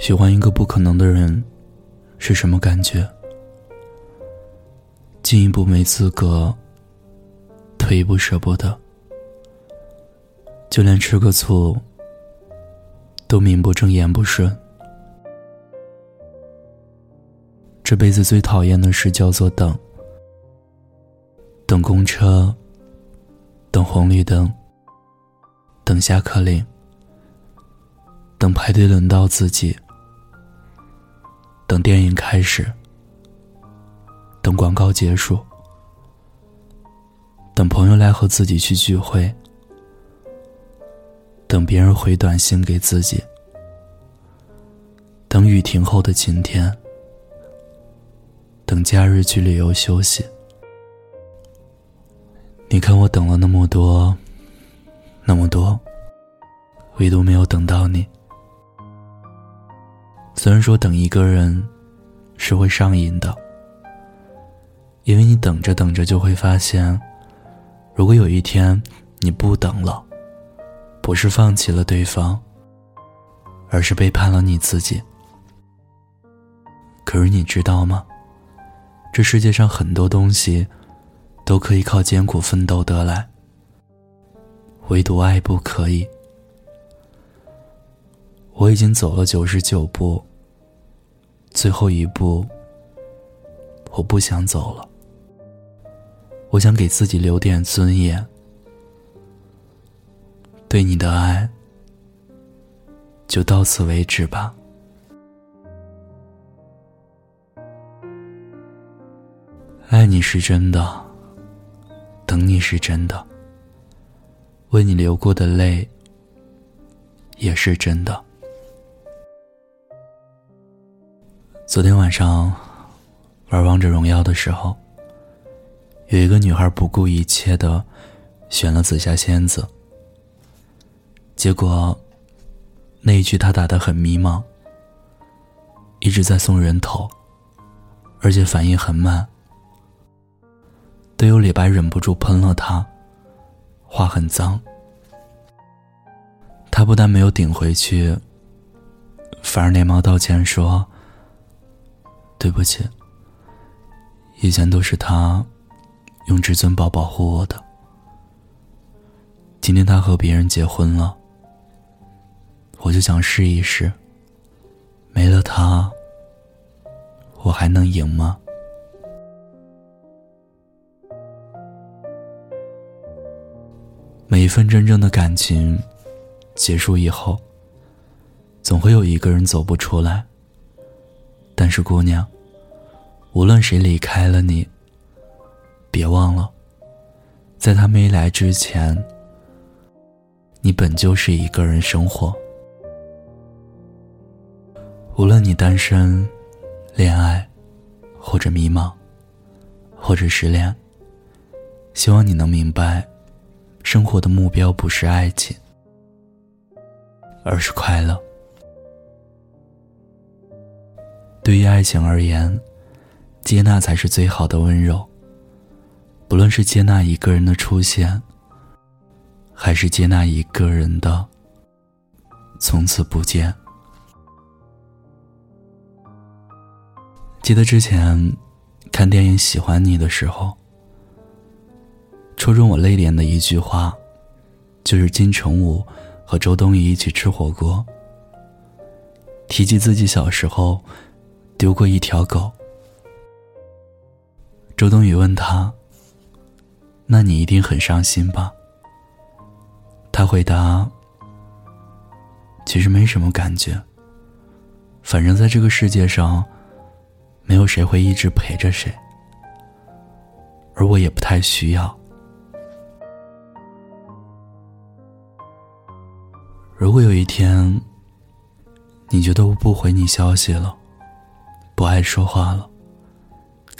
喜欢一个不可能的人，是什么感觉？进一步没资格，退一步舍不得，就连吃个醋，都名不正言不顺。这辈子最讨厌的事叫做等，等公车，等红绿灯，等下课铃，等排队轮到自己。等电影开始，等广告结束，等朋友来和自己去聚会，等别人回短信给自己，等雨停后的晴天，等假日去旅游休息。你看我等了那么多，那么多，唯独没有等到你。虽然说等一个人是会上瘾的，因为你等着等着就会发现，如果有一天你不等了，不是放弃了对方，而是背叛了你自己。可是你知道吗？这世界上很多东西都可以靠艰苦奋斗得来，唯独爱不可以。我已经走了九十九步。最后一步，我不想走了。我想给自己留点尊严。对你的爱，就到此为止吧。爱你是真的，等你是真的，为你流过的泪，也是真的。昨天晚上玩王者荣耀的时候，有一个女孩不顾一切的选了紫霞仙子。结果那一局她打的很迷茫，一直在送人头，而且反应很慢。队友李白忍不住喷了她，话很脏。她不但没有顶回去，反而连忙道歉说。对不起，以前都是他用至尊宝保护我的。今天他和别人结婚了，我就想试一试。没了他，我还能赢吗？每一份真正的感情结束以后，总会有一个人走不出来。但是，姑娘，无论谁离开了你，别忘了，在他没来之前，你本就是一个人生活。无论你单身、恋爱，或者迷茫，或者失恋，希望你能明白，生活的目标不是爱情，而是快乐。对于爱情而言，接纳才是最好的温柔。不论是接纳一个人的出现，还是接纳一个人的从此不见。记得之前看电影《喜欢你》的时候，戳中我泪点的一句话，就是金城武和周冬雨一起吃火锅，提及自己小时候。丢过一条狗。周冬雨问他：“那你一定很伤心吧？”他回答：“其实没什么感觉。反正在这个世界上，没有谁会一直陪着谁，而我也不太需要。如果有一天，你觉得我不回你消息了，不爱说话了，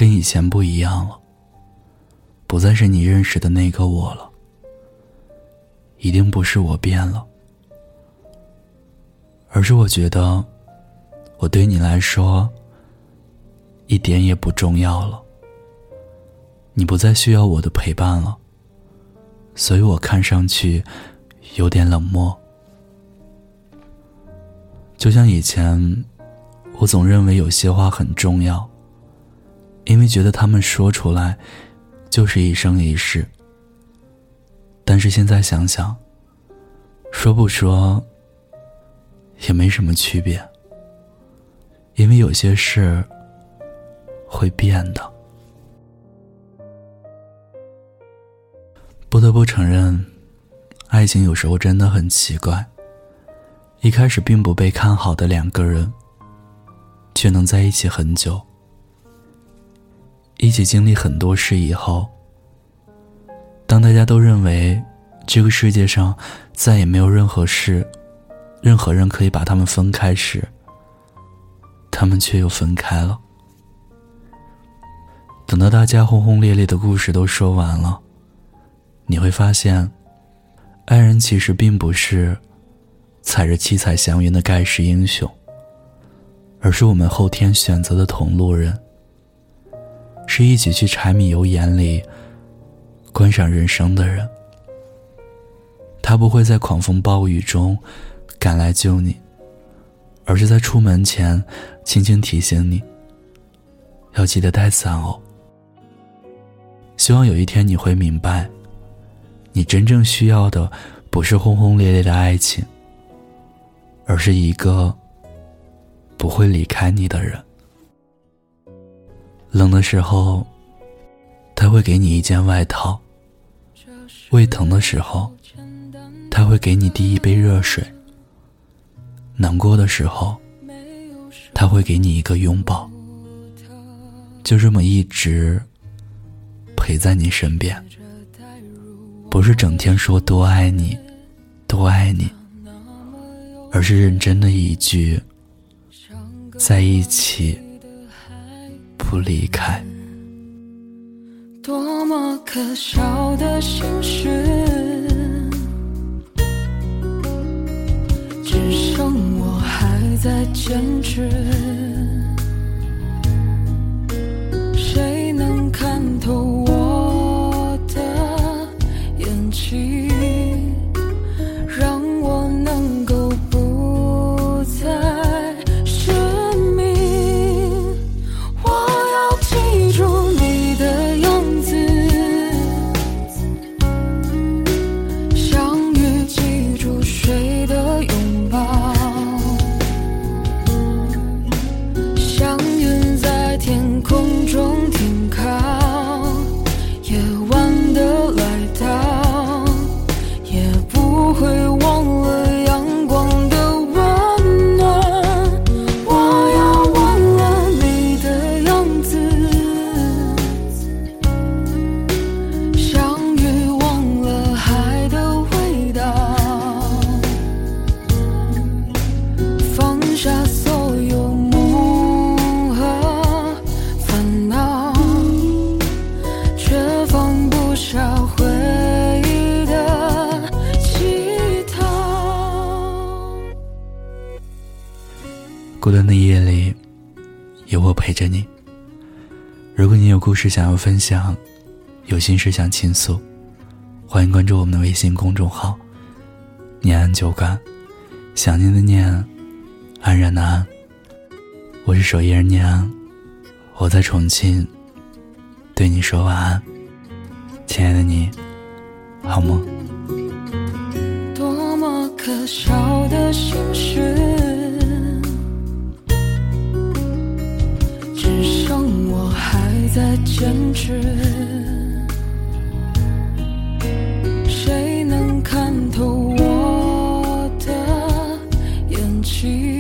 跟以前不一样了。不再是你认识的那个我了。一定不是我变了，而是我觉得，我对你来说，一点也不重要了。你不再需要我的陪伴了，所以我看上去有点冷漠。就像以前，我总认为有些话很重要，因为觉得他们说出来就是一生一世。但是现在想想，说不说也没什么区别，因为有些事会变的。不得不承认，爱情有时候真的很奇怪。一开始并不被看好的两个人，却能在一起很久，一起经历很多事以后，当大家都认为这个世界上再也没有任何事、任何人可以把他们分开时，他们却又分开了。等到大家轰轰烈烈的故事都说完了。你会发现，爱人其实并不是踩着七彩祥云的盖世英雄，而是我们后天选择的同路人，是一起去柴米油盐里观赏人生的人。他不会在狂风暴雨中赶来救你，而是在出门前轻轻提醒你，要记得带伞哦。希望有一天你会明白。你真正需要的，不是轰轰烈烈的爱情，而是一个不会离开你的人。冷的时候，他会给你一件外套；胃疼的时候，他会给你递一杯热水；难过的时候，他会给你一个拥抱。就这么一直陪在你身边。不是整天说多爱你，多爱你，而是认真的一句，在一起，不离开。多么可笑的心事，只剩我还在坚持。孤单的夜里，有我陪着你。如果你有故事想要分享，有心事想倾诉，欢迎关注我们的微信公众号“念安酒馆”。想念的念，安然的安。我是守夜人念安，我在重庆，对你说晚安，亲爱的你，好吗？多么可笑的心事。在坚持，谁能看透我的眼睛，